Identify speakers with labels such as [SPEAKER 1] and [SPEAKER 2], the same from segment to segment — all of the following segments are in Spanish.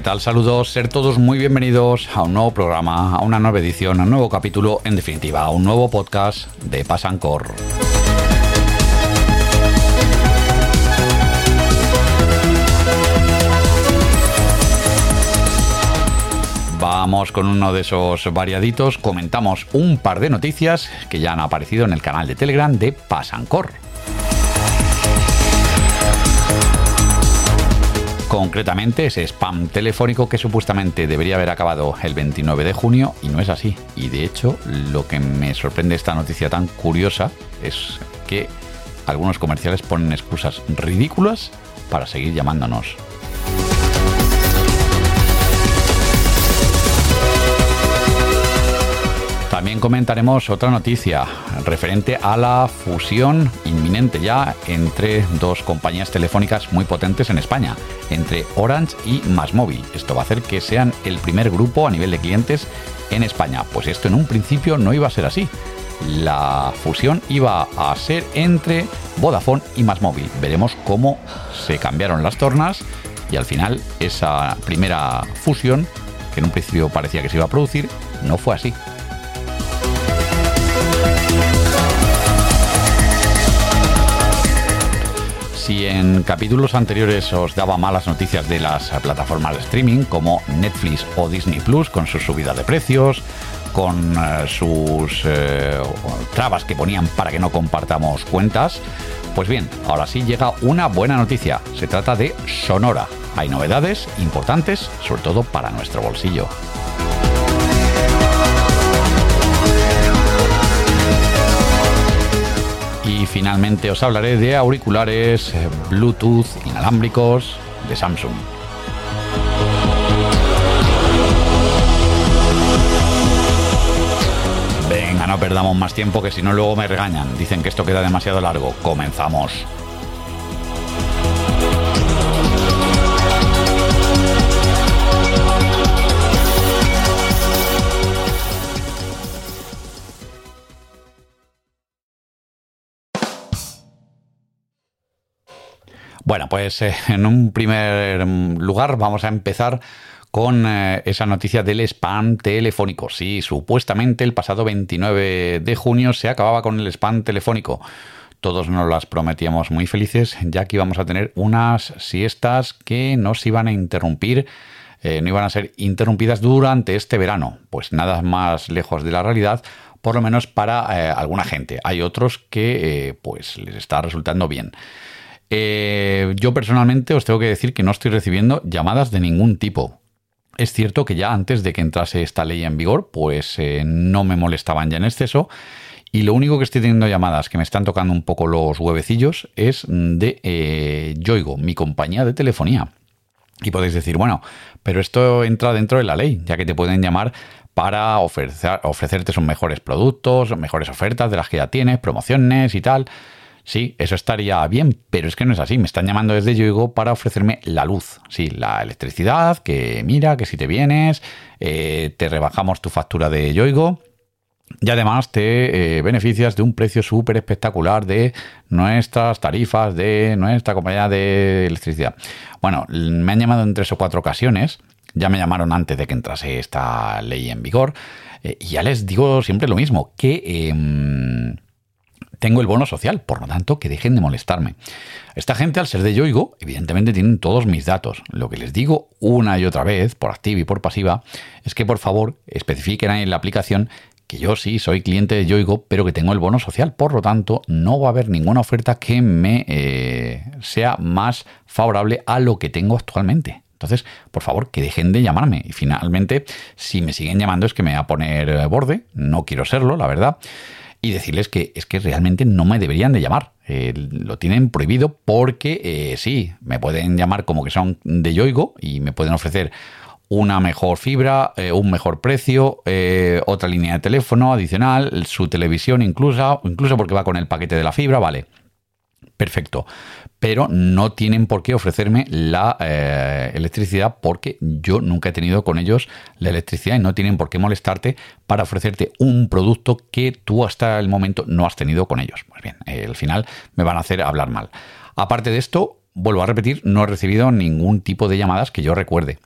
[SPEAKER 1] ¿qué tal? Saludos, ser todos muy bienvenidos a un nuevo programa, a una nueva edición, a un nuevo capítulo, en definitiva, a un nuevo podcast de Pasancor. Vamos con uno de esos variaditos, comentamos un par de noticias que ya han aparecido en el canal de Telegram de Pasancor. Concretamente ese spam telefónico que supuestamente debería haber acabado el 29 de junio y no es así. Y de hecho lo que me sorprende esta noticia tan curiosa es que algunos comerciales ponen excusas ridículas para seguir llamándonos. También comentaremos otra noticia referente a la fusión inminente ya entre dos compañías telefónicas muy potentes en España, entre Orange y Másmóvil. Esto va a hacer que sean el primer grupo a nivel de clientes en España. Pues esto en un principio no iba a ser así. La fusión iba a ser entre Vodafone y Másmóvil. Veremos cómo se cambiaron las tornas y al final esa primera fusión, que en un principio parecía que se iba a producir, no fue así. Si en capítulos anteriores os daba malas noticias de las plataformas de streaming como Netflix o Disney Plus con su subida de precios, con eh, sus eh, trabas que ponían para que no compartamos cuentas, pues bien, ahora sí llega una buena noticia. Se trata de Sonora. Hay novedades importantes, sobre todo para nuestro bolsillo. Y finalmente os hablaré de auriculares eh, Bluetooth inalámbricos de Samsung. Venga, no perdamos más tiempo que si no luego me regañan. Dicen que esto queda demasiado largo. Comenzamos. Bueno, pues eh, en un primer lugar vamos a empezar con eh, esa noticia del spam telefónico. Sí, supuestamente el pasado 29 de junio se acababa con el spam telefónico. Todos nos las prometíamos muy felices, ya que íbamos a tener unas siestas que nos iban a interrumpir, eh, no iban a ser interrumpidas durante este verano. Pues nada más lejos de la realidad, por lo menos para alguna gente. Hay otros que pues les está resultando bien. Eh, yo personalmente os tengo que decir que no estoy recibiendo llamadas de ningún tipo. Es cierto que ya antes de que entrase esta ley en vigor, pues eh, no me molestaban ya en exceso. Y lo único que estoy teniendo llamadas que me están tocando un poco los huevecillos es de eh, Yoigo, mi compañía de telefonía. Y podéis decir, bueno, pero esto entra dentro de la ley, ya que te pueden llamar para ofrecer, ofrecerte sus mejores productos, mejores ofertas de las que ya tienes, promociones y tal. Sí, eso estaría bien, pero es que no es así. Me están llamando desde Yoigo para ofrecerme la luz, sí, la electricidad, que mira, que si te vienes, eh, te rebajamos tu factura de Yoigo. Y además te eh, beneficias de un precio súper espectacular de nuestras tarifas, de nuestra compañía de electricidad. Bueno, me han llamado en tres o cuatro ocasiones. Ya me llamaron antes de que entrase esta ley en vigor. Eh, y ya les digo siempre lo mismo, que em, tengo el bono social, por lo tanto, que dejen de molestarme. Esta gente, al ser de Yoigo, evidentemente tienen todos mis datos. Lo que les digo una y otra vez, por activa y por pasiva, es que por favor especifiquen en la aplicación que yo sí soy cliente de Yoigo, pero que tengo el bono social. Por lo tanto, no va a haber ninguna oferta que me eh, sea más favorable a lo que tengo actualmente. Entonces, por favor, que dejen de llamarme. Y finalmente, si me siguen llamando es que me voy a poner borde, no quiero serlo, la verdad. Y decirles que es que realmente no me deberían de llamar. Eh, lo tienen prohibido porque eh, sí, me pueden llamar como que son de Yoigo y me pueden ofrecer una mejor fibra, un mejor precio, otra línea de teléfono adicional, su televisión incluso, incluso porque va con el paquete de la fibra, vale perfecto. Pero no tienen por qué ofrecerme la eh, electricidad porque yo nunca he tenido con ellos la electricidad y no tienen por qué molestarte para ofrecerte un producto que tú hasta el momento no has tenido con ellos. Pues bien, al final me van a hacer hablar mal. Aparte de esto, vuelvo a repetir, no he recibido ningún tipo de llamadas que yo recuerde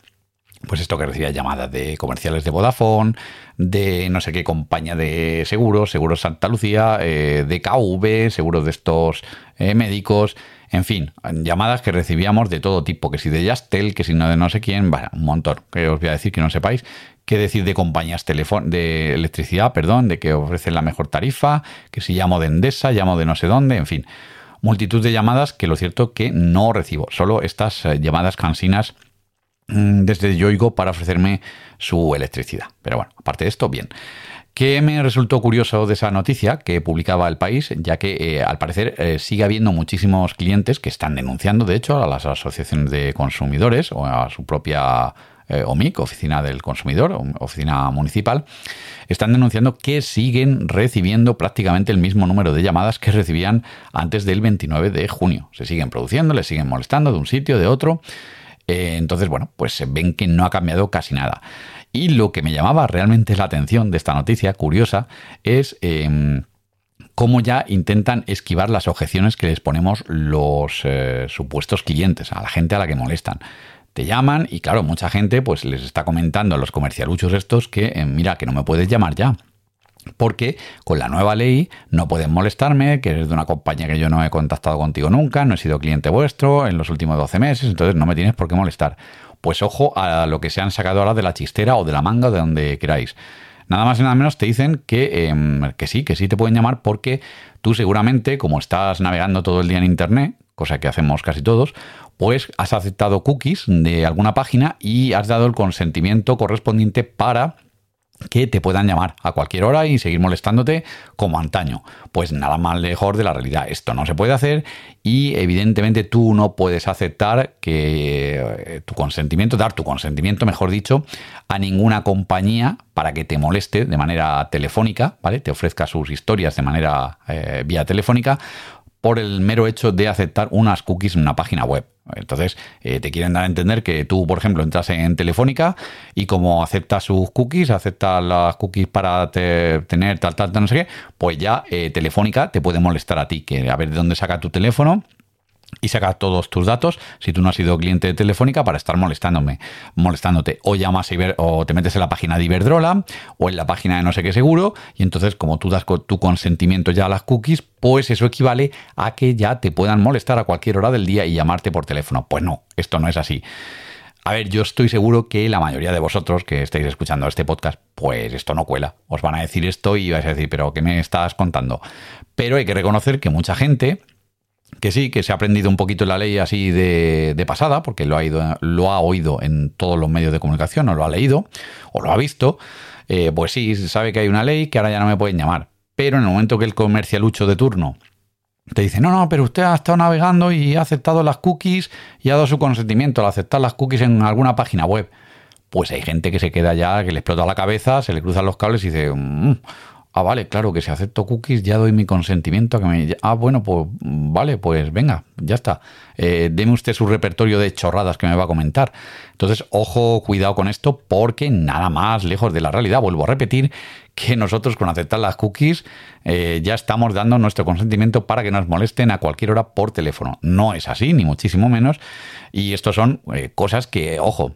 [SPEAKER 1] pues esto que recibía llamadas de comerciales de Vodafone, de no sé qué compañía de seguros, Seguros Santa Lucía, eh, de KV, seguros de estos eh, médicos, en fin, llamadas que recibíamos de todo tipo, que si de Yastel, que si no de no sé quién, bueno, un montón, que os voy a decir que no sepáis, qué decir de compañías de electricidad, perdón, de que ofrecen la mejor tarifa, que si llamo de Endesa, llamo de no sé dónde, en fin, multitud de llamadas que lo cierto que no recibo, solo estas eh, llamadas cansinas Mm, desde Yoigo para ofrecerme su electricidad. Pero bueno, aparte de esto, bien. ¿Qué me resultó curioso de esa noticia que publicaba el país? Ya que eh, al parecer eh, sigue habiendo muchísimos clientes que están denunciando, de hecho, a las asociaciones de consumidores o a su propia eh, OMIC, Oficina del Consumidor, Oficina Municipal, están denunciando que siguen recibiendo prácticamente el mismo número de llamadas que recibían antes del 29 de junio. Se siguen produciendo, les siguen molestando de un sitio, de otro. Entonces, bueno, pues ven que no ha cambiado casi nada. Y lo que me llamaba realmente la atención de esta noticia curiosa es em, cómo ya intentan esquivar las objeciones que les ponemos los eh, supuestos clientes, a la gente a la que molestan. Te llaman y claro, mucha gente pues les está comentando a los comercialuchos estos que eh, mira, que no me puedes llamar ya porque con la nueva ley no pueden molestarme, que eres de una compañía que yo no he contactado contigo nunca, no he sido cliente vuestro en los últimos 12 meses, entonces no me tienes por qué molestar. Pues ojo a lo que se han sacado ahora de la chistera o de la manga de donde queráis. Nada más y nada menos te dicen que, em, que sí, que sí te pueden llamar porque tú seguramente, como estás navegando todo el día en Internet, cosa que hacemos casi todos, pues has aceptado cookies de alguna página y has dado el consentimiento correspondiente para que te puedan llamar a cualquier hora y seguir molestándote como antaño. Pues nada más lejos de la realidad. Esto no se puede hacer y evidentemente tú no puedes aceptar que eh, tu consentimiento, dar tu consentimiento, mejor dicho, a ninguna compañía para que te moleste de manera telefónica, ¿vale? Te ofrezca sus historias de manera eh, vía telefónica por el mero hecho de aceptar unas cookies en una página web. Entonces, eh, te quieren dar a entender que tú, por ejemplo, entras en Telefónica y como aceptas sus cookies, aceptas las cookies para tener tal, tal, tal, no sé qué, pues ya eh, Telefónica te puede molestar a ti, que a ver de dónde saca tu teléfono y saca todos tus datos si tú no has sido cliente de Telefónica para estar molestándome, molestándote. O llamas o te metes en la página de Iberdrola o en la página de no sé qué seguro y entonces como tú das tu consentimiento ya a las cookies, pues eso equivale a que ya te puedan molestar a cualquier hora del día y llamarte por teléfono. Pues no, esto no es así. A ver, yo estoy seguro que la mayoría de vosotros que estáis escuchando este podcast, pues esto no cuela. Os van a decir esto y vais a decir, pero ¿qué me estás contando? Pero hay que reconocer que mucha gente que sí, que se ha aprendido un poquito la ley así de, pasada, porque lo ha, ido, lo ha oído en todos los medios de comunicación, o lo ha leído, o lo ha visto, eh, pues sí, sabe que hay una ley que ahora ya no me pueden llamar. Pero en el momento que el comercialucho de turno te dice, no, no, pero usted ha estado navegando y ha aceptado las cookies y ha dado su consentimiento al aceptar las cookies en alguna página web. Pues hay gente que se queda ya, que le explota la cabeza, se le cruzan los cables y dice, mm, Ah, vale, claro, que si acepto cookies ya doy mi consentimiento a que me... Ah, bueno, pues vale, pues venga, ya está. Eh, deme usted su repertorio de chorradas que me va a comentar. Entonces, ojo, cuidado con esto, porque nada más lejos de la realidad. Vuelvo a repetir que nosotros con aceptar las cookies eh, ya estamos dando nuestro consentimiento para que nos molesten a cualquier hora por teléfono. No es así, ni muchísimo menos. Y esto son eh, cosas que, ojo,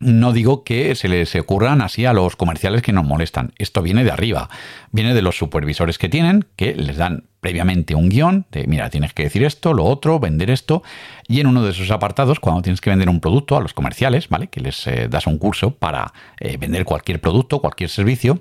[SPEAKER 1] no digo que se les ocurran así a los comerciales que nos molestan. Esto viene de arriba. Viene de los supervisores que tienen, que les dan previamente un guion de, mira, tienes que decir esto, lo otro, vender esto. Y en uno de esos apartados, cuando tienes que vender un producto a los comerciales, ¿vale? Que les eh, das un curso para eh, vender cualquier producto, cualquier servicio,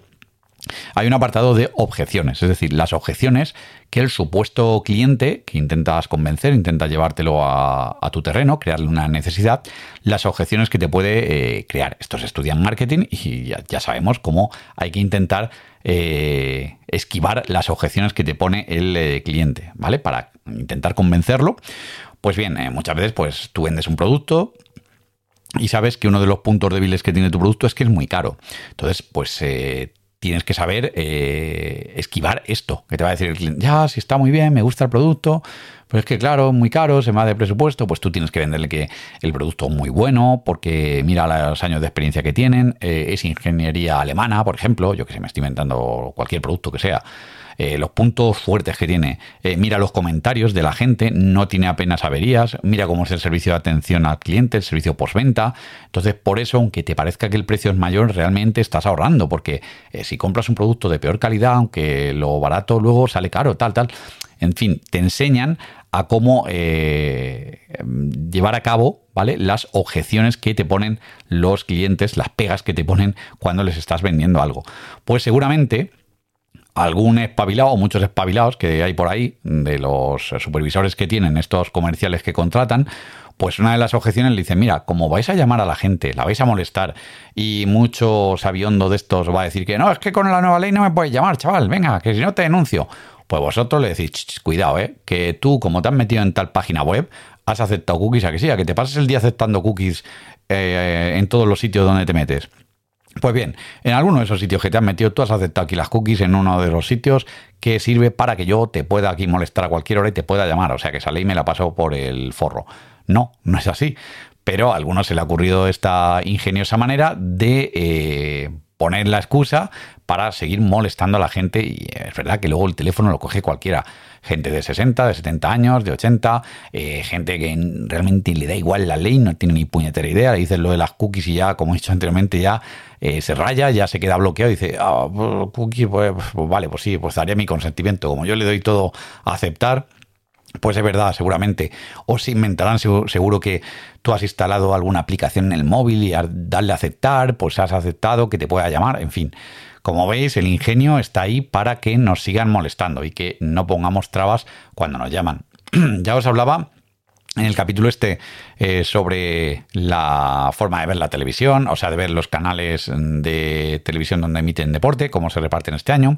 [SPEAKER 1] hay un apartado de objeciones, es decir, las objeciones que el supuesto cliente que intentas convencer, intenta llevártelo a, tu terreno, crearle una necesidad, las objeciones que te puede eh, crear. Estos estudian marketing y ya, sabemos cómo hay que intentar eh, esquivar las objeciones que te pone el eh, cliente, ¿vale? Para intentar convencerlo. Pues bien, muchas veces pues tú vendes un producto, y sabes que uno de los puntos débiles que tiene tu producto es que es muy caro. Entonces, pues tienes que saber eh, esquivar esto, que te va a decir el cliente, ya, si está muy bien, me gusta el producto, pero es que claro, muy caro, se me va de presupuesto, pues tú tienes que venderle que el producto es muy bueno, porque mira los años de experiencia que tienen, eh, es ingeniería alemana, por ejemplo, yo que sé, me estoy inventando cualquier producto que sea, eh, los puntos fuertes que tiene. Eh, mira los comentarios de la gente, no tiene apenas averías, mira cómo es el servicio de atención al cliente, el servicio postventa. Entonces, por eso, aunque te parezca que el precio es mayor, realmente estás ahorrando, porque eh, si compras un producto de peor calidad, aunque lo barato luego sale caro, tal, tal. En fin, te enseñan a cómo llevar a cabo ¿vale? las objeciones que te ponen los clientes, las pegas que te ponen cuando les estás vendiendo algo. Pues seguramente algún espabilado o muchos espabilados que hay por ahí de los supervisores que tienen estos comerciales que contratan, pues una de las objeciones le dice, mira, como vais a llamar a la gente, la vais a molestar y mucho sabiondo de estos va a decir que no, es que con la nueva ley no me puedes llamar, chaval, venga, que si no te denuncio. Pues vosotros le decís, cuidado, eh, que tú como te has metido en tal página web, has aceptado cookies, a que sí, a que te pases el día aceptando cookies eh, en todos los sitios donde te metes. Pues bien, en alguno de esos sitios que te has metido, tú has aceptado aquí las cookies en uno de los sitios que sirve para que yo te pueda aquí molestar a cualquier hora y te pueda llamar. O sea que esa ley me la pasó por el forro. No, no es así. Pero a algunos se le ha ocurrido esta ingeniosa manera de eh, poner la excusa para seguir molestando a la gente y es verdad que luego el teléfono lo coge cualquiera. Gente de 60, de 70 años, de 80, eh, gente que realmente le da igual la ley, no tiene ni puñetera idea, le dices lo de las cookies y ya, como he dicho anteriormente, ya eh, se raya, ya se queda bloqueado y dice, ah, pues, pues, vale, pues sí, pues daría mi consentimiento. Como yo le doy todo a aceptar, pues es verdad, seguramente. O se inventarán seguro que tú has instalado alguna aplicación en el móvil y darle a aceptar, pues has aceptado que te pueda llamar, en fin. Como veis, el ingenio está ahí para que nos sigan molestando y que no pongamos trabas cuando nos llaman. ya os hablaba en el capítulo este eh, sobre la forma de ver la televisión, o sea, de ver los canales de televisión donde emiten deporte, cómo se reparten este año,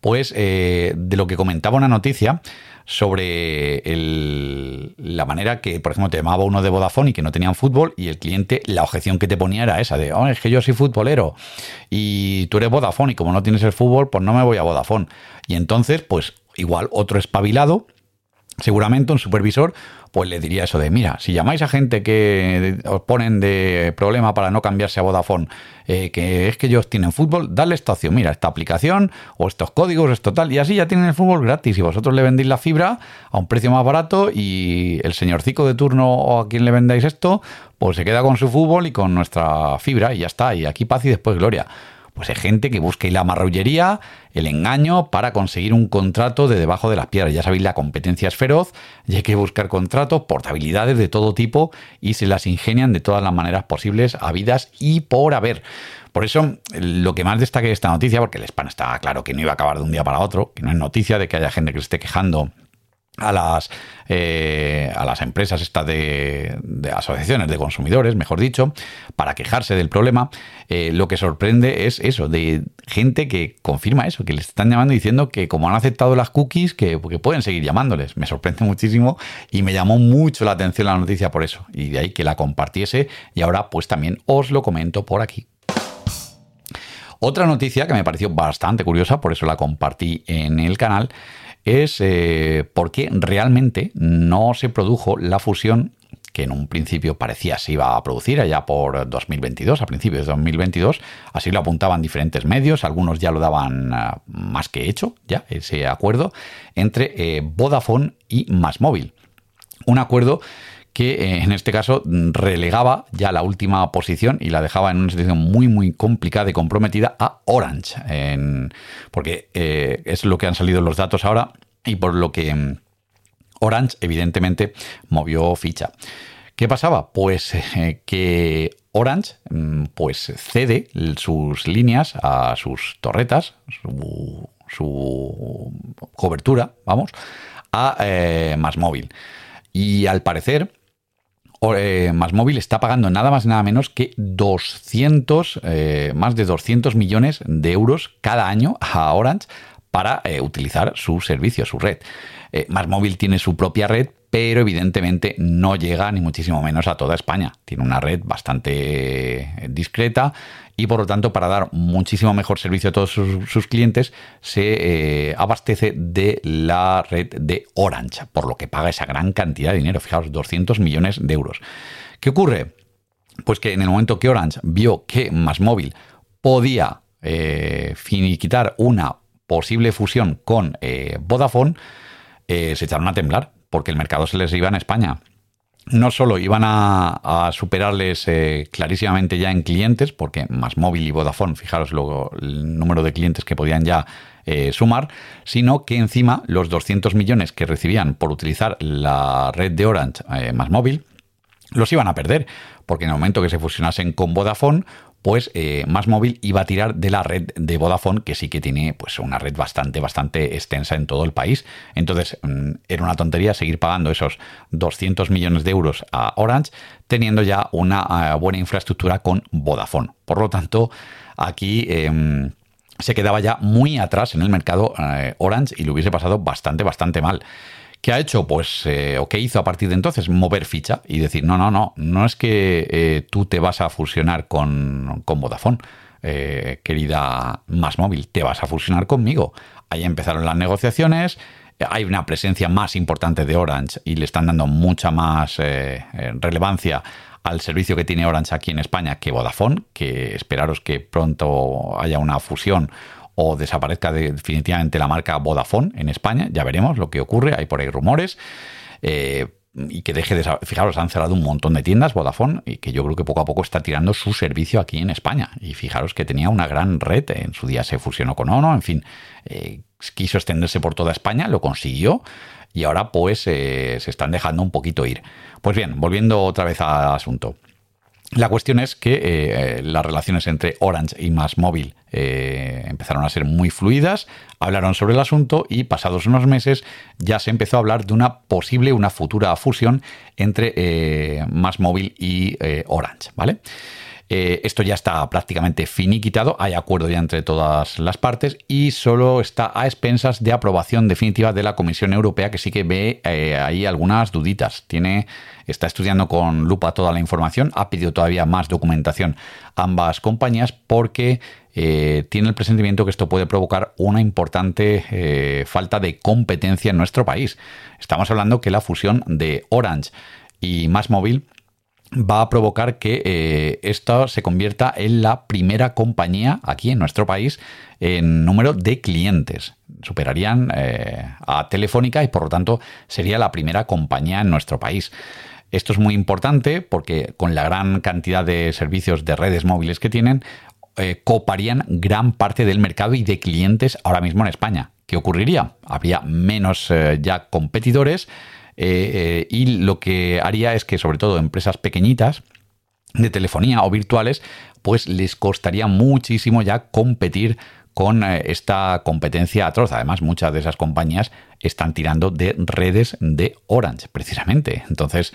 [SPEAKER 1] pues eh, de lo que comentaba una noticia sobre la manera que, por ejemplo, te llamaba uno de Vodafone y que no tenían fútbol y el cliente, la objeción que te ponía era esa de, oh, es que yo soy futbolero y tú eres Vodafone y como no tienes el fútbol, pues no me voy a Vodafone. Y entonces, pues igual otro espabilado, seguramente un supervisor, pues le diría eso de, mira, si llamáis a gente que os ponen de problema para no cambiarse a Vodafone, eh, que es que ellos tienen fútbol, dale esta opción, mira, esta aplicación o estos códigos, esto tal, y así ya tienen el fútbol gratis y vosotros le vendéis la fibra a un precio más barato y el señorcico de turno o a quien le vendáis esto, pues se queda con su fútbol y con nuestra fibra y ya está, y aquí paz y después gloria. Pues hay gente que busca la marrullería, el engaño para conseguir un contrato de debajo de las piedras. Ya sabéis, la competencia es feroz y hay que buscar contratos, portabilidades de todo tipo y se las ingenian de todas las maneras posibles, habidas y por haber. Por eso, lo que más destaque de esta noticia, porque el spam está claro que no iba a acabar de un día para otro, que no es noticia de que haya gente que se esté quejando a las, eh, a las empresas estas de, asociaciones de consumidores, mejor dicho, para quejarse del problema, eh, lo que sorprende es eso, de gente que confirma eso, que les están llamando diciendo que como han aceptado las cookies, que, pueden seguir llamándoles. Me sorprende muchísimo y me llamó mucho la atención la noticia por eso. Y de ahí que la compartiese y ahora pues también os lo comento por aquí. Otra noticia que me pareció bastante curiosa, por eso la compartí en el canal, es eh, por qué realmente no se produjo la fusión que en un principio parecía se iba a producir allá por 2022, a principios de 2022, así lo apuntaban diferentes medios, algunos ya lo daban ah, más que hecho, ya ese acuerdo entre eh, Vodafone y Másmóvil. Un acuerdo que eh, en este caso relegaba ya la última posición y la dejaba en una situación muy muy complicada y comprometida a Orange, porque eh, es lo que han salido los datos ahora y por lo que mm, Orange evidentemente movió ficha. ¿Qué pasaba? Pues eh, que Orange mm, pues cede sus líneas a sus torretas, su, cobertura, vamos, a eh, Más Móvil. Y al parecer, eh, Más Móvil está pagando nada más nada menos que 200, eh, más de 200 millones de euros cada año a Orange para utilizar su servicio, su red. Más Móvil tiene su propia red, pero evidentemente no llega ni muchísimo menos a toda España. Tiene una red bastante eh, discreta y por lo tanto para dar muchísimo mejor servicio a todos sus, clientes se eh, abastece de la red de Orange, por lo que paga esa gran cantidad de dinero, fijaos, 200 millones de euros. ¿Qué ocurre? Pues que en el momento que Orange vio que Más Móvil podía eh, finiquitar una posible fusión con Vodafone, se echaron a temblar porque el mercado se les iba en España. No solo iban a, superarles eh, clarísimamente ya en clientes, porque más móvil y Vodafone, fijaros luego el número de clientes que podían ya eh, sumar, sino que encima los 200 millones que recibían por utilizar la red de Orange eh, más móvil, los iban a perder, porque en el momento que se fusionasen con Vodafone, pues eh, Más Móvil iba a tirar de la red de Vodafone, que sí que tiene pues una red bastante, bastante extensa en todo el país. Entonces, mm, era una tontería seguir pagando esos 200 millones de euros a Orange, teniendo ya una eh, buena infraestructura con Vodafone. Por lo tanto, aquí... Em, se quedaba ya muy atrás en el mercado eh, Orange y lo hubiese pasado bastante, bastante mal. ¿Qué ha hecho? Pues, eh, o qué hizo a partir de entonces, mover ficha y decir, no, no, no, no es que eh, tú te vas a fusionar con, con Vodafone, eh, querida Más Móvil, te vas a fusionar conmigo. Ahí empezaron las negociaciones, hay una presencia más importante de Orange y le están dando mucha más relevancia al servicio que tiene Orange aquí en España que Vodafone, que esperaros que pronto haya una fusión o desaparezca definitivamente la marca Vodafone en España. Ya veremos lo que ocurre, hay por ahí rumores. Eh, y que deje de... Fijaros, han cerrado un montón de tiendas Vodafone y que yo creo que poco a poco está tirando su servicio aquí en España. Y fijaros que tenía una gran red, en su día se fusionó con Ono, en fin, eh, quiso extenderse por toda España, lo consiguió y ahora pues eh, se están dejando un poquito ir. Pues bien, volviendo otra vez al asunto. La cuestión es que eh, las relaciones entre Orange y Más Móvil eh, empezaron a ser muy fluidas, hablaron sobre el asunto y pasados unos meses ya se empezó a hablar de una posible, una futura fusión entre eh, Más Móvil y Orange, ¿vale? Eh, esto ya está prácticamente finiquitado, hay acuerdo ya entre todas las partes y solo está a expensas de aprobación definitiva de la Comisión Europea, que sí que ve eh, ahí algunas duditas. Tiene, está estudiando con lupa toda la información, ha pedido todavía más documentación ambas compañías porque eh, tiene el presentimiento que esto puede provocar una importante falta de competencia en nuestro país. Estamos hablando que la fusión de Orange y Más Móvil va a provocar que eh, esto se convierta en la primera compañía aquí en nuestro país en número de clientes. Superarían eh, a Telefónica y por lo tanto sería la primera compañía en nuestro país. Esto es muy importante porque con la gran cantidad de servicios de redes móviles que tienen, eh, coparían gran parte del mercado y de clientes ahora mismo en España. ¿Qué ocurriría? Habría menos ya competidores eh, eh, y lo que haría es que sobre todo empresas pequeñitas de telefonía o virtuales, pues les costaría muchísimo ya competir con eh, esta competencia atroz. Además, muchas de esas compañías están tirando de redes de Orange, precisamente. Entonces,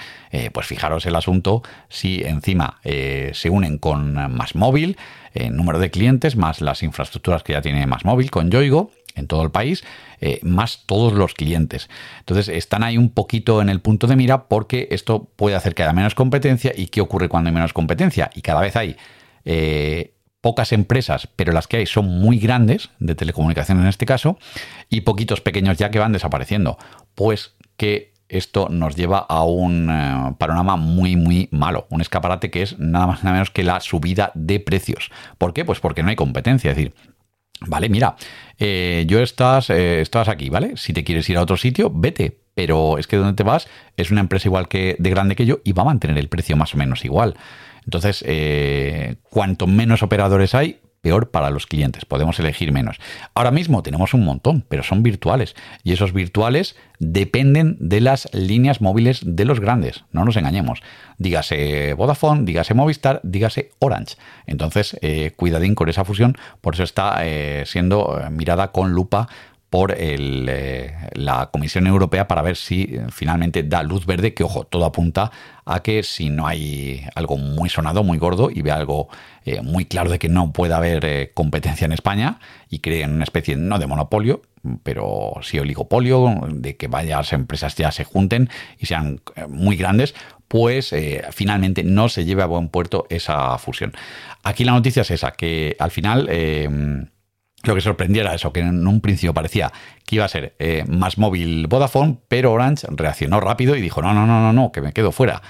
[SPEAKER 1] pues fijaros el asunto si encima se unen con Más Móvil, número de clientes, más las infraestructuras que ya tiene Más Móvil con Yoigo en todo el país, eh, más todos los clientes. Entonces están ahí un poquito en el punto de mira porque esto puede hacer que haya menos competencia y qué ocurre cuando hay menos competencia. Y cada vez hay eh, pocas empresas, pero las que hay son muy grandes, de telecomunicación en este caso, y poquitos pequeños ya que van desapareciendo. Pues que esto nos lleva a un eh, panorama muy, muy malo. Un escaparate que es nada más nada menos que la subida de precios. ¿Por qué? Pues porque no hay competencia. Es decir, Vale, mira, eh, yo estás, eh, estás aquí, ¿vale? Si te quieres ir a otro sitio, vete. Pero es que donde te vas es una empresa igual que de grande que yo y va a mantener el precio más o menos igual. Entonces, eh, cuanto menos operadores hay, peor para los clientes, podemos elegir menos. Ahora mismo tenemos un montón, pero son virtuales y esos virtuales dependen de las líneas móviles de los grandes, no nos engañemos. Dígase Vodafone, dígase Movistar, dígase Orange. Entonces, eh, cuidadín con esa fusión, por eso está eh, siendo eh, mirada con lupa por eh, la Comisión Europea para ver si eh, finalmente da luz verde, que ojo, todo apunta a que si no hay algo muy sonado, muy gordo y ve algo eh, muy claro de que no puede haber competencia en España y creen una especie no de monopolio, pero sí oligopolio, de que varias empresas ya se junten y sean muy grandes, pues finalmente no se lleve a buen puerto esa fusión. Aquí la noticia es esa, que al final lo que sorprendiera eso, que en un principio parecía que iba a ser eh, más móvil Vodafone, pero Orange reaccionó rápido y dijo, no, no, no, no, no, que me quedo fuera.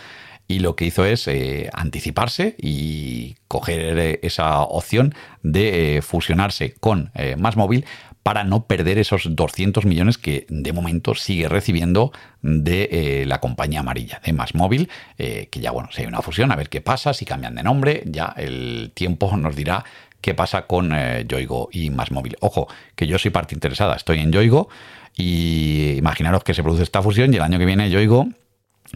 [SPEAKER 1] Y lo que hizo es eh, anticiparse y coger eh, esa opción de fusionarse con más móvil para no perder esos 200 millones que de momento sigue recibiendo de la compañía amarilla, de Más Móvil, que ya bueno, si hay una fusión, a ver qué pasa, si cambian de nombre, ya el tiempo nos dirá qué pasa con eh, Yoigo y Más Móvil. Ojo, que yo soy parte interesada, estoy en Yoigo y imaginaros que se produce esta fusión y el año que viene Yoigo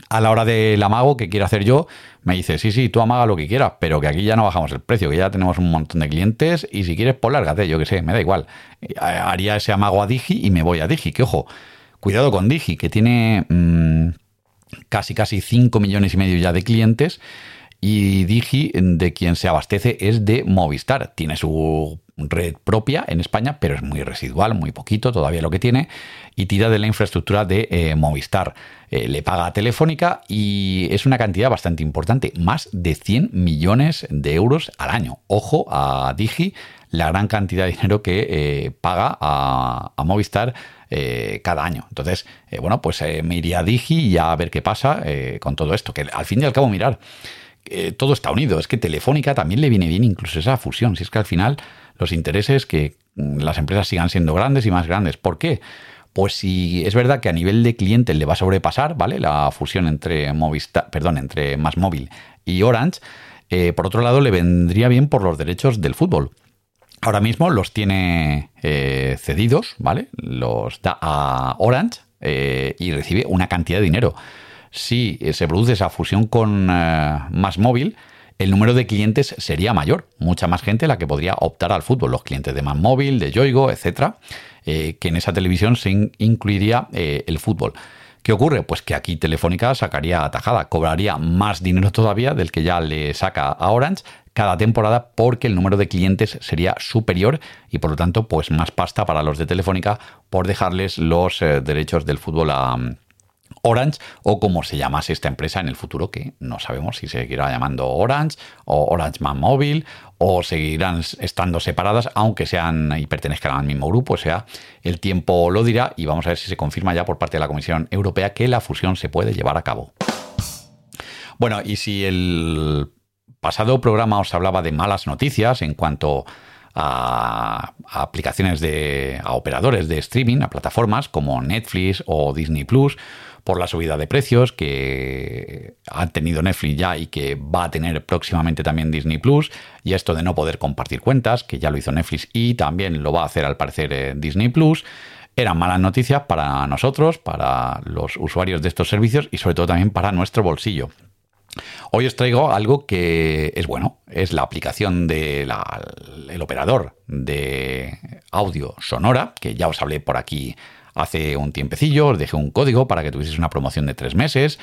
[SPEAKER 1] a la hora del amago que quiero hacer yo, me dice, sí, sí, tú amaga lo que quieras, pero que aquí ya no bajamos el precio, que ya tenemos un montón de clientes y si quieres, pues lárgate, yo que sé, me da igual. Haría ese amago a Digi y me voy a Digi, que ojo, cuidado con Digi, que tiene mm, casi, casi 5 millones y medio ya de clientes y Digi, de quien se abastece, es de Movistar. Tiene su red propia en España, pero es muy residual, muy poquito todavía lo que tiene, y tira de la infraestructura de eh, Movistar. Eh, le paga a Telefónica y es una cantidad bastante importante, más de 100 millones de euros al año. Ojo a Digi, la gran cantidad de dinero que eh, paga a, Movistar cada año. Entonces, bueno, pues me iría a Digi y a ver qué pasa con todo esto, que al fin y al cabo mirar. Eh, todo está unido. Es que Telefónica también le viene bien incluso esa fusión. Si es que al final los intereses que mm, las empresas sigan siendo grandes y más grandes. ¿Por qué? Pues si es verdad que a nivel de cliente le va a sobrepasar, ¿vale? La fusión entre Movistar, perdón, entre Más Móvil y Orange. Eh, por otro lado, le vendría bien por los derechos del fútbol. Ahora mismo los tiene eh, cedidos, ¿vale? Los da a Orange y recibe una cantidad de dinero si eh, se produce esa fusión con eh, más móvil, el número de clientes sería mayor, mucha más gente la que podría optar al fútbol, los clientes de móvil, de Yoigo, etcétera, eh, que en esa televisión se incluiría el fútbol. ¿Qué ocurre? Pues que aquí Telefónica sacaría atajada, cobraría más dinero todavía del que ya le saca a Orange cada temporada porque el número de clientes sería superior y por lo tanto pues más pasta para los de Telefónica por dejarles los derechos del fútbol a, Orange o como se llamase esta empresa en el futuro, que no sabemos si se seguirá llamando Orange o Orange Man Mobile o seguirán estando separadas, aunque sean y pertenezcan al mismo grupo, o sea, el tiempo lo dirá y vamos a ver si se confirma ya por parte de la Comisión Europea que la fusión se puede llevar a cabo. Bueno, y si el pasado programa os hablaba de malas noticias en cuanto a, aplicaciones de a operadores de streaming, a plataformas como Netflix o Disney Plus, por la subida de precios que ha tenido Netflix ya y que va a tener próximamente también Disney Plus, y esto de no poder compartir cuentas, que ya lo hizo Netflix y también lo va a hacer al parecer eh, Disney Plus. Eran malas noticias para nosotros, para los usuarios de estos servicios y sobre todo también para nuestro bolsillo. Hoy os traigo algo que es bueno, es la aplicación del operador de audio sonora, que ya os hablé por aquí hace un tiempecillo, os dejé un código para que tuvieseis una promoción de tres meses.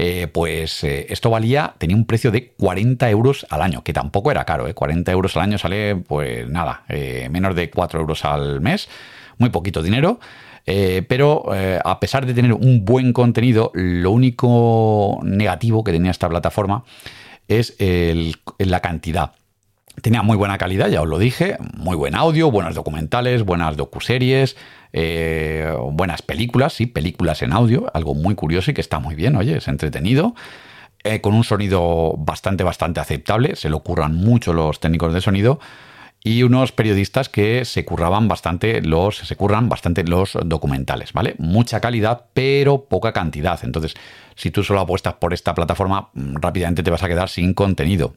[SPEAKER 1] Eh, pues eh, esto valía, tenía un precio de 40 euros al año, que tampoco era caro, ¿eh? 40 euros al año sale, pues nada, eh, menos de 4 euros al mes, muy poquito dinero. pero a pesar de tener un buen contenido, lo único negativo que tenía esta plataforma es la cantidad. Tenía muy buena calidad, ya os lo dije, muy buen audio, buenos documentales, buenas docuseries, eh, buenas películas, sí, películas en audio, algo muy curioso y que está muy bien, oye, es entretenido. Eh, con un sonido bastante, bastante aceptable, se lo curran mucho los técnicos de sonido y unos periodistas que se curraban bastante los se curran bastante los documentales, ¿vale? Mucha calidad, pero poca cantidad. Entonces, si tú solo apuestas por esta plataforma, mm, rápidamente te vas a quedar sin contenido.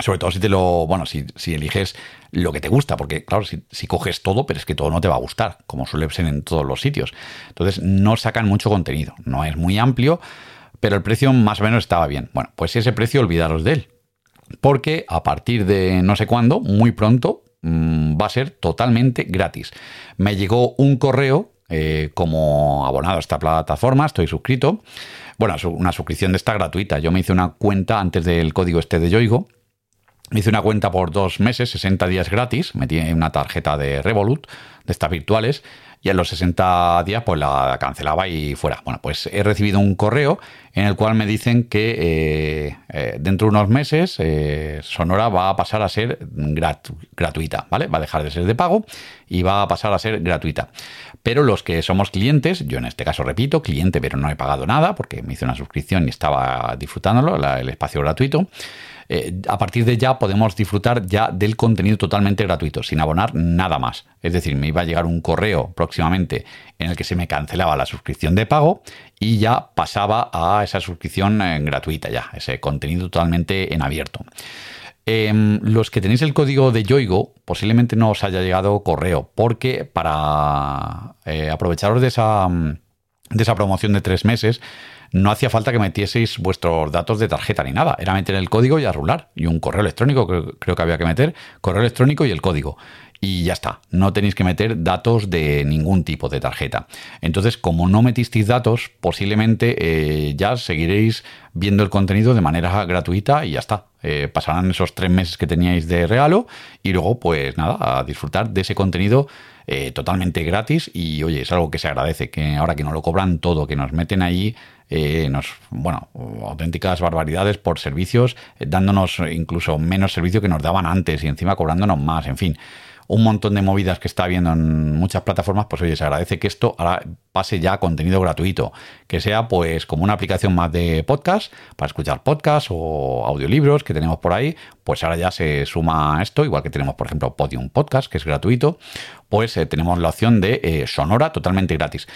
[SPEAKER 1] Sobre todo si te lo, bueno, si, si eliges lo que te gusta, porque claro, si, si, coges todo, pero es que todo no te va a gustar, como suele ser en todos los sitios. Entonces no sacan mucho contenido, no es muy amplio, pero el precio más o menos estaba bien. Bueno, pues ese precio olvidaros de él, porque a partir de no sé cuándo, muy pronto, mmm, va a ser totalmente gratis. Me llegó un correo eh, como abonado a esta plataforma, estoy suscrito. Bueno, una suscripción de esta gratuita. Yo me hice una cuenta antes del código este de Yoigo hice una cuenta por dos meses, 60 días gratis, metí una tarjeta de Revolut, de estas virtuales, y en los 60 días pues la cancelaba y fuera. Bueno, pues he recibido un correo en el cual me dicen que eh, eh, dentro de unos meses eh, Sonora va a pasar a ser gratuita, ¿vale? Va a dejar de ser de pago y va a pasar a ser gratuita. Pero los que somos clientes, yo en este caso repito, cliente, pero no he pagado nada porque me hice una suscripción y estaba disfrutándolo, el espacio gratuito. Eh, a partir de ya podemos disfrutar ya del contenido totalmente gratuito, sin abonar nada más. Es decir, me iba a llegar un correo próximamente en el que se me cancelaba la suscripción de pago y ya pasaba a esa suscripción eh, gratuita ya, ese contenido totalmente en abierto. Em, los que tenéis el código de Yoigo, posiblemente no os haya llegado correo, porque para eh, aprovecharos de esa, de esa promoción de tres meses, no hacía falta que metieseis vuestros datos de tarjeta ni nada. Era meter el código y a rular. Y un correo electrónico, que creo que había que meter, correo electrónico y el código. Y ya está, no tenéis que meter datos de ningún tipo de tarjeta. Entonces, como no metisteis datos, posiblemente eh, ya seguiréis viendo el contenido de manera gratuita y ya está. Eh, pasarán esos tres meses que teníais de regalo y luego, pues nada, a disfrutar de ese contenido eh, totalmente gratis. Y oye, es algo que se agradece, que ahora que nos lo cobran todo, que nos meten ahí eh, nos, bueno, auténticas barbaridades por servicios, eh, dándonos incluso menos servicio que nos daban antes y encima cobrándonos más, en fin un montón de movidas que está habiendo en muchas plataformas, pues oye, se agradece que esto pase ya a contenido gratuito, que sea pues como una aplicación más de podcast, para escuchar podcast o audiolibros que tenemos por ahí, pues ahora ya se suma esto, igual que tenemos por ejemplo Podium Podcast, que es gratuito, pues eh, tenemos la opción de eh, Sonora totalmente gratis.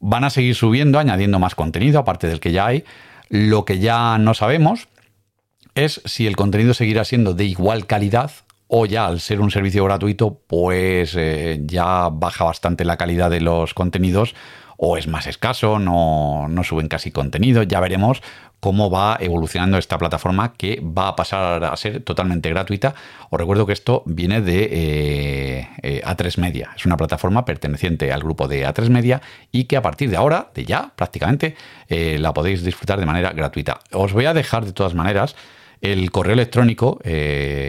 [SPEAKER 1] Van a seguir subiendo, añadiendo más contenido, aparte del que ya hay. Lo que ya no sabemos es si el contenido seguirá siendo de igual calidad o ya al ser un servicio gratuito, pues eh, ya baja bastante la calidad de los contenidos o es más escaso, no, no suben casi contenido. Ya veremos cómo va evolucionando esta plataforma que va a pasar a ser totalmente gratuita. Os recuerdo que esto viene de eh, eh, A3 Media. Es una plataforma perteneciente al grupo de A3 Media y que a partir de ahora, de ya prácticamente, la podéis disfrutar de manera gratuita. Os voy a dejar de todas maneras el correo electrónico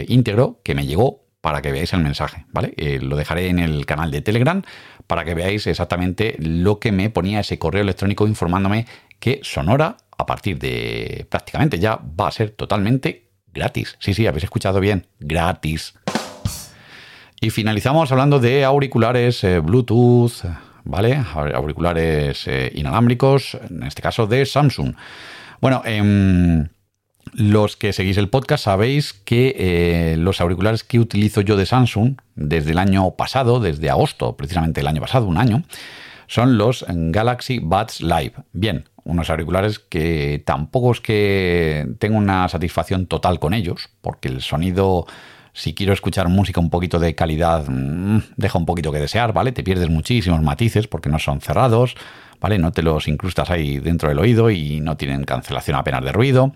[SPEAKER 1] íntegro que me llegó para que veáis el mensaje, ¿vale? lo dejaré en el canal de Telegram para que veáis exactamente lo que me ponía ese correo electrónico informándome que Sonora a partir de prácticamente ya va a ser totalmente gratis. Sí, sí, habéis escuchado bien, gratis. Y finalizamos hablando de auriculares eh, Bluetooth, ¿vale? Auriculares eh, inalámbricos, en este caso de Samsung. Bueno, eh, los que seguís el podcast sabéis que eh, los auriculares que utilizo yo de Samsung desde el año pasado, desde agosto, precisamente el año pasado, un año, son los Galaxy Buds Live. Bien, unos auriculares que tampoco es que tengo una satisfacción total con ellos, porque el sonido, si quiero escuchar música un poquito de calidad, mm, deja un poquito que desear, ¿vale? Te pierdes muchísimos matices porque no son cerrados, ¿vale? No te los incrustas ahí dentro del oído y no tienen cancelación apenas de ruido.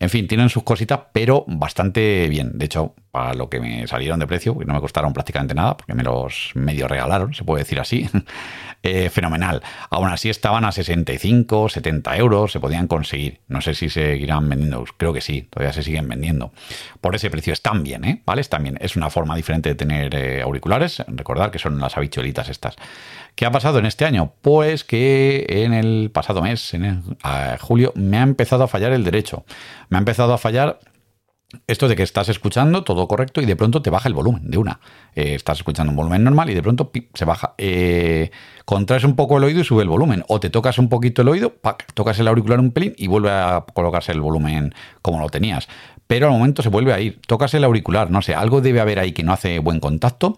[SPEAKER 1] En fin, tienen sus cositas, pero bastante bien. De hecho, para lo que me salieron de precio, no me costaron prácticamente nada, porque me los medio regalaron, se puede decir así, eh, fenomenal. Aún así estaban a 65, 70 euros, se podían conseguir. No sé si seguirán vendiendo, creo que sí, todavía se siguen vendiendo. Por ese precio están bien, ¿eh? ¿Vale? Están bien. Es una forma diferente de tener eh, auriculares. Recordar que son las habichuelitas estas. ¿Qué ha pasado en este año? Pues que en el pasado mes, en julio, me ha empezado a fallar el derecho. Me ha empezado a fallar esto de que estás escuchando todo correcto y de pronto te baja el volumen de una. Eh, estás escuchando un volumen normal y de pronto se baja. Eh, contraes un poco el oído y sube el volumen. O te tocas un poquito el oído, tocas el auricular un pelín y vuelve a colocarse el volumen como lo tenías. Pero al momento se vuelve a ir. Tocas el auricular, no sé, algo debe haber ahí que no hace buen contacto.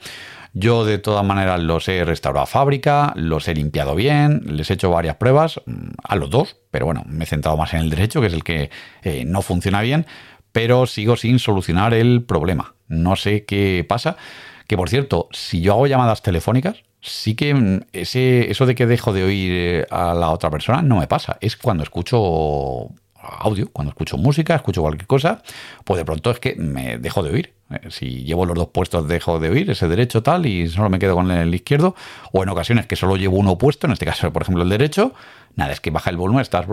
[SPEAKER 1] Yo de todas maneras los he restaurado a fábrica, los he limpiado bien, les he hecho varias pruebas, mm, a los dos, pero bueno, me he centrado más en el derecho, que es el que eh, no funciona bien. pero sigo sin solucionar el problema. No sé qué pasa. Que por cierto, si yo hago llamadas telefónicas, sí que mm, ese, eso de que dejo de oír eh, a la otra persona no me pasa. Es cuando escucho audio, cuando escucho música, escucho cualquier cosa, pues de pronto es que me dejo de oír. Eh, si llevo los dos puestos dejo de oír, ese derecho tal, y solo me quedo con el izquierdo, o en ocasiones que solo llevo uno puesto, en este caso, por ejemplo, el derecho, nada, es que baja el volumen, estás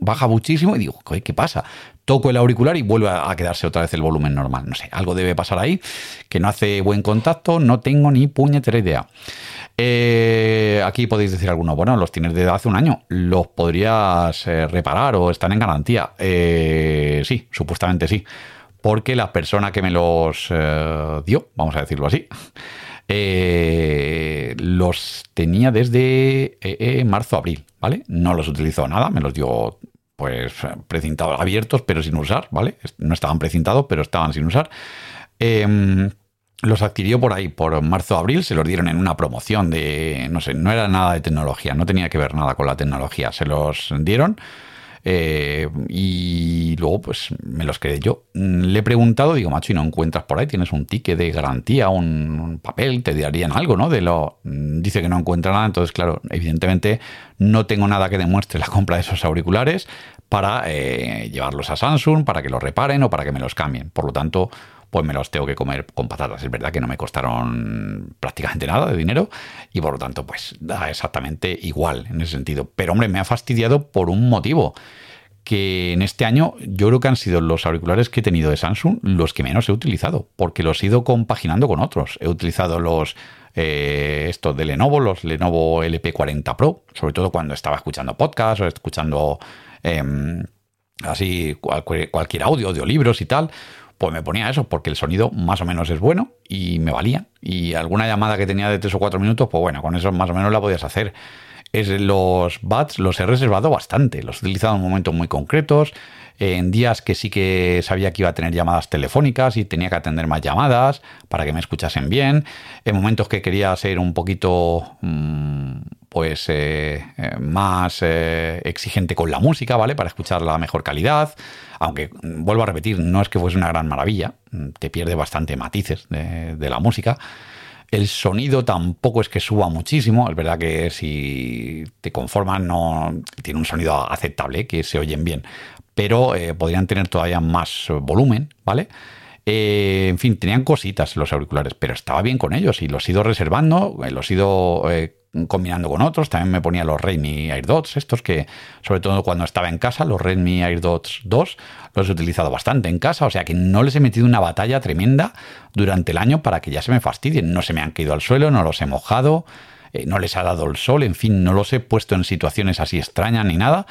[SPEAKER 1] baja muchísimo y digo, ¿qué pasa? Toco el auricular y vuelve a quedarse otra vez el volumen normal. No sé, algo debe pasar ahí, que no hace buen contacto, no tengo ni puñetera idea. Eh, aquí podéis decir alguno, bueno, los tienes de hace un año, ¿los podrías eh, reparar o están en garantía? Eh, sí, supuestamente sí, porque la persona que me los dio, vamos a decirlo así, los tenía desde marzo-abril, ¿vale? No los utilizó nada, me los dio pues precintados abiertos, pero sin usar, ¿vale? No estaban precintados, pero estaban sin usar. Eh, los adquirió por ahí, por marzo-abril, se los dieron en una promoción de, no sé, no era nada de tecnología, no tenía que ver nada con la tecnología, se los dieron eh, y luego pues me los quedé yo. Le he preguntado, digo, macho, ¿y no encuentras por ahí? ¿Tienes un ticket de garantía, un, papel? ¿Te darían algo, no? De lo, dice que no encuentra nada, entonces claro, evidentemente no tengo nada que demuestre la compra de esos auriculares para eh, llevarlos a Samsung, para que los reparen o para que me los cambien. Por lo tanto, pues me los tengo que comer con patatas. Es verdad que no me costaron prácticamente nada de dinero y por lo tanto, pues da exactamente igual en ese sentido. Pero hombre, me ha fastidiado por un motivo que en este año yo creo que han sido los auriculares que he tenido de Samsung los que menos he utilizado, porque los he ido compaginando con otros. He utilizado los eh, estos de Lenovo, los Lenovo LP40 Pro, sobre todo cuando estaba escuchando podcasts o escuchando em, así cualquier audio, audiolibros y tal pues me ponía eso, porque el sonido más o menos es bueno y me valía. Y alguna llamada que tenía de 3 o 4 minutos, pues bueno, con eso más o menos la podías hacer. Los BATs los he reservado bastante, los he utilizado en momentos muy concretos, en días que sí que sabía que iba a tener llamadas telefónicas y tenía que atender más llamadas para que me escuchasen bien, en momentos que quería ser un poquito mm, pues eh, eh, más eh, exigente con la música, ¿vale? Para escuchar la mejor calidad. Aunque, mm, vuelvo a repetir, no es que fuese una gran maravilla, mm, te pierde bastante matices de, la música. El sonido tampoco es que suba muchísimo. Es verdad que si te conformas, no tiene un sonido aceptable, que se oyen bien. Pero podrían tener todavía más volumen, ¿vale? En fin, tenían cositas los auriculares, pero estaba bien con ellos y los he ido reservando, los he ido combinando con otros. También me ponía los Redmi AirDots, estos que, sobre todo cuando estaba en casa, los Redmi AirDots 2, los he utilizado bastante en casa. O sea que no les he metido una batalla tremenda durante el año para que ya se me fastidien. No se me han caído al suelo, no los he mojado, eh, no les ha dado el sol, en fin, no los he puesto en situaciones así extrañas ni nada.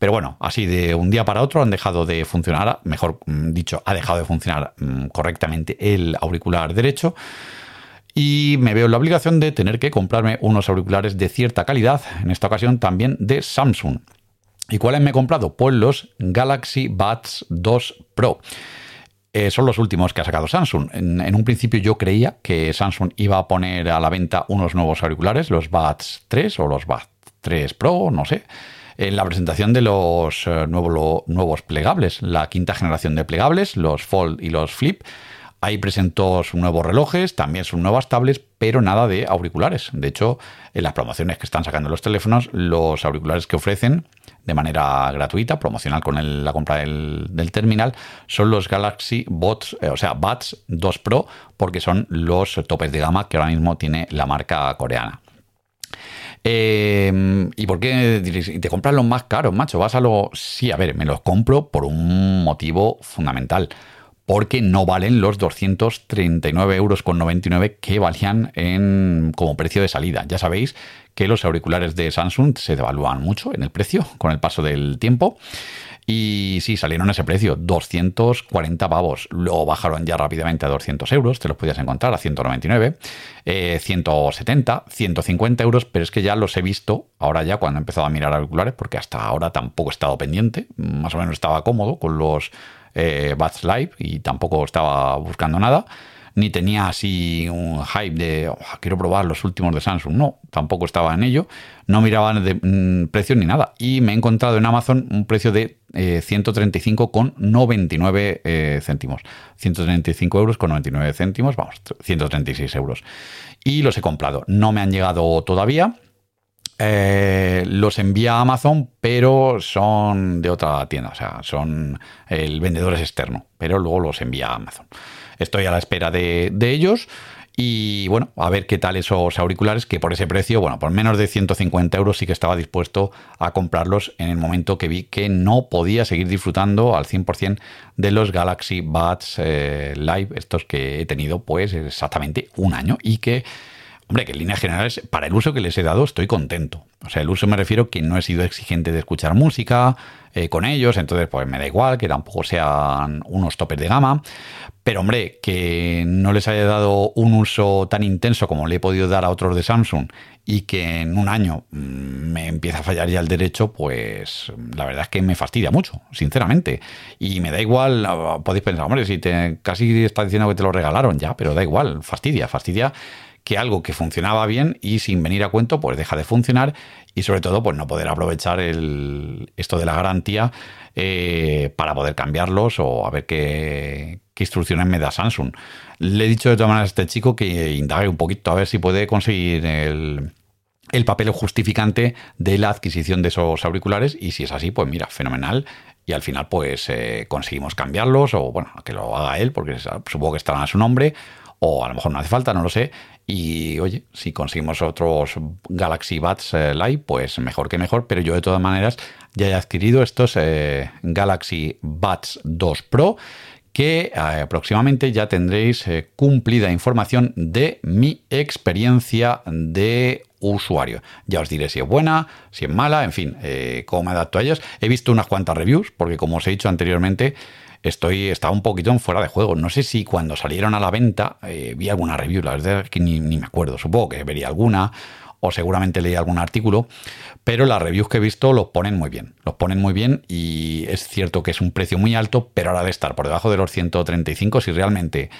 [SPEAKER 1] Pero bueno, así de un día para otro han dejado de funcionar, mejor mm, dicho, ha dejado de funcionar mm, correctamente el auricular derecho y me veo la obligación de tener que comprarme unos auriculares de cierta calidad, en esta ocasión también de Samsung. ¿Y cuáles me he comprado? Pues los Galaxy Buds 2 Pro. Eh, son los últimos que ha sacado Samsung. En, un principio yo creía que Samsung iba a poner a la venta unos nuevos auriculares, los Buds 3 o los Buds 3 Pro, no sé, en la presentación de los eh, nuevos, nuevos plegables, la quinta generación de plegables, los Fold y los Flip Ahí presentó sus nuevos relojes, también sus nuevas tablets, pero nada de auriculares. De hecho, en las promociones que están sacando los teléfonos, los auriculares que ofrecen de manera gratuita, promocional con la compra del, terminal, son los Galaxy Bots, eh, o sea, Buds 2 Pro, porque son los topes de gama que ahora mismo tiene la marca coreana. Eh, ¿Y por qué te compras los más caros, macho? Vas a los. Sí, a ver, me los compro por un motivo fundamental porque no valen los 239,99 euros que valían en, como precio de salida. Ya sabéis que los auriculares de Samsung se devalúan mucho en el precio con el paso del tiempo. Y sí, salieron a ese precio, 240 pavos. Lo bajaron ya rápidamente a 200 euros, te los podías encontrar a 199, 170, 150 euros, pero es que ya los he visto ahora ya cuando he empezado a mirar auriculares, porque hasta ahora tampoco he estado pendiente, más o menos estaba cómodo con los eh, Bats Live y tampoco estaba buscando nada. Ni tenía así un hype de quiero probar los últimos de Samsung. No, tampoco estaba en ello. No miraba de mm, precios ni nada. Y me he encontrado en Amazon un precio de eh, 135,99 eh, céntimos. 135 euros con 99 céntimos, vamos, 136 euros. Y los he comprado. No me han llegado todavía. Eh, los envía a Amazon, pero son de otra tienda, o sea, son el vendedor es externo, pero luego los envía a Amazon. Estoy a la espera de, ellos. Y bueno, a ver qué tal esos auriculares, que por ese precio, bueno, por menos de 150 euros sí que estaba dispuesto a comprarlos en el momento que vi que no podía seguir disfrutando al 100% de los Galaxy Buds eh, Live, estos que he tenido pues exactamente un año y que Hombre, que en líneas generales, para el uso que les he dado, estoy contento. O sea, el uso me refiero que no he sido exigente de escuchar música eh, con ellos, entonces pues me da igual que tampoco sean unos topes de gama. Pero hombre, que no les haya dado un uso tan intenso como le he podido dar a otros de Samsung y que en un año mm, me empieza a fallar ya el derecho, pues la verdad es que me fastidia mucho, sinceramente. Y me da igual, ah, podéis pensar, hombre, si te casi estás diciendo que te lo regalaron ya, pero da igual, fastidia, fastidia que algo que funcionaba bien y sin venir a cuento pues deja de funcionar y sobre todo pues no poder aprovechar el, esto de la garantía eh, para poder cambiarlos o a ver qué, instrucciones me da Samsung. Le he dicho de todas maneras a este chico que indague un poquito a ver si puede conseguir el, el papel justificante de la adquisición de esos auriculares y si es así pues mira, fenomenal y al final pues eh, conseguimos cambiarlos o bueno, que lo haga él porque supongo que estarán a su nombre o a lo mejor no hace falta, no lo sé. Y oye, si conseguimos otros Galaxy Buds eh, Live, pues mejor que mejor, pero yo de todas maneras ya he adquirido estos eh, Galaxy Buds 2 Pro que eh, próximamente ya tendréis cumplida información de mi experiencia de usuario. Ya os diré si es buena, si es mala, en fin, cómo me adapto a ellas. He visto unas cuantas reviews, porque como os he dicho anteriormente, estoy estaba un poquito en fuera de juego. No sé si cuando salieron a la venta eh, vi alguna review, la verdad es que ni, me acuerdo. Supongo que vería alguna o seguramente leí algún artículo, pero las reviews que he visto los ponen muy bien. Los ponen muy bien y es cierto que es un precio muy alto, pero ahora de estar por debajo de los 135 si realmente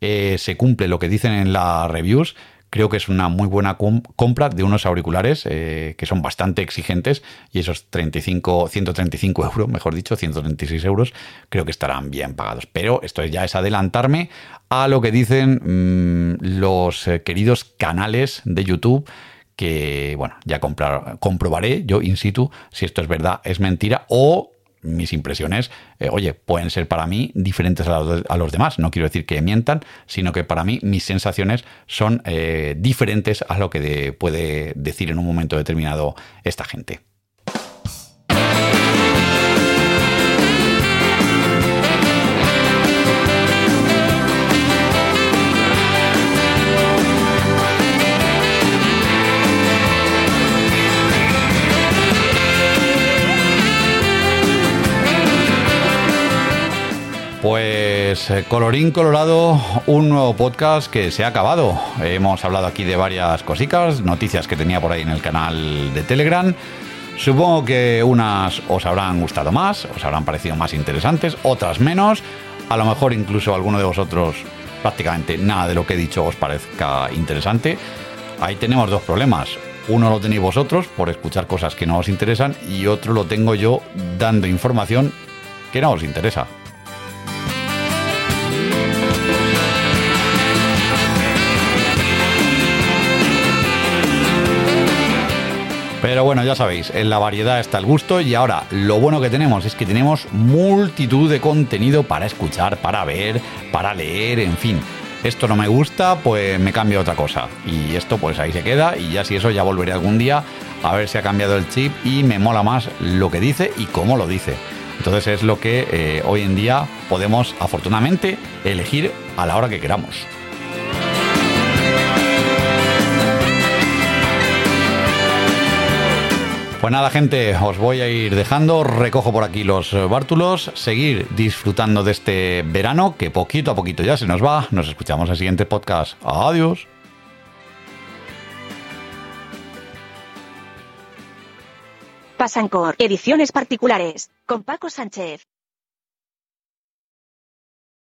[SPEAKER 1] eh, se cumple lo que dicen en las reviews creo que es una muy buena compra de unos auriculares eh, que son bastante exigentes y esos 35, 135 euros, mejor dicho, 136 euros, creo que estarán bien pagados. Pero esto ya es adelantarme a lo que dicen mm, los eh, queridos canales de YouTube que, bueno, ya comprobaré yo in situ si esto es verdad, es mentira o mis impresiones, eh, oye, pueden ser para mí diferentes a los, a los, demás. No quiero decir que mientan, sino que para mí mis sensaciones son eh, diferentes a lo que puede decir en un momento determinado esta gente. Pues eh, colorín colorado, un nuevo podcast que se ha acabado. Hemos hablado aquí de varias cositas, noticias que tenía por ahí en el canal de Telegram. Supongo que unas os habrán gustado más, os habrán parecido más interesantes, otras menos. A lo mejor incluso alguno de vosotros prácticamente nada de lo que he dicho os parezca interesante. Ahí tenemos dos problemas. Uno lo tenéis vosotros por escuchar cosas que no os interesan y otro lo tengo yo dando información que no os interesa. Pero bueno, ya sabéis, en la variedad está el gusto y ahora lo bueno que tenemos es que tenemos multitud de contenido para escuchar, para ver, para leer, en fin. Esto no me gusta, pues me cambio a otra cosa. Y esto pues ahí se queda y ya si eso ya volveré algún día a ver si ha cambiado el chip y me mola más lo que dice y cómo lo dice. Entonces es lo que eh, hoy en día podemos afortunadamente elegir a la hora que queramos. Pues nada, gente, os voy a ir dejando. Recojo por aquí los bártulos. Seguir disfrutando de este verano que poquito a poquito ya se nos va. Nos escuchamos en el siguiente podcast. Adiós.
[SPEAKER 2] Pasancor, ediciones particulares, con Paco Sánchez.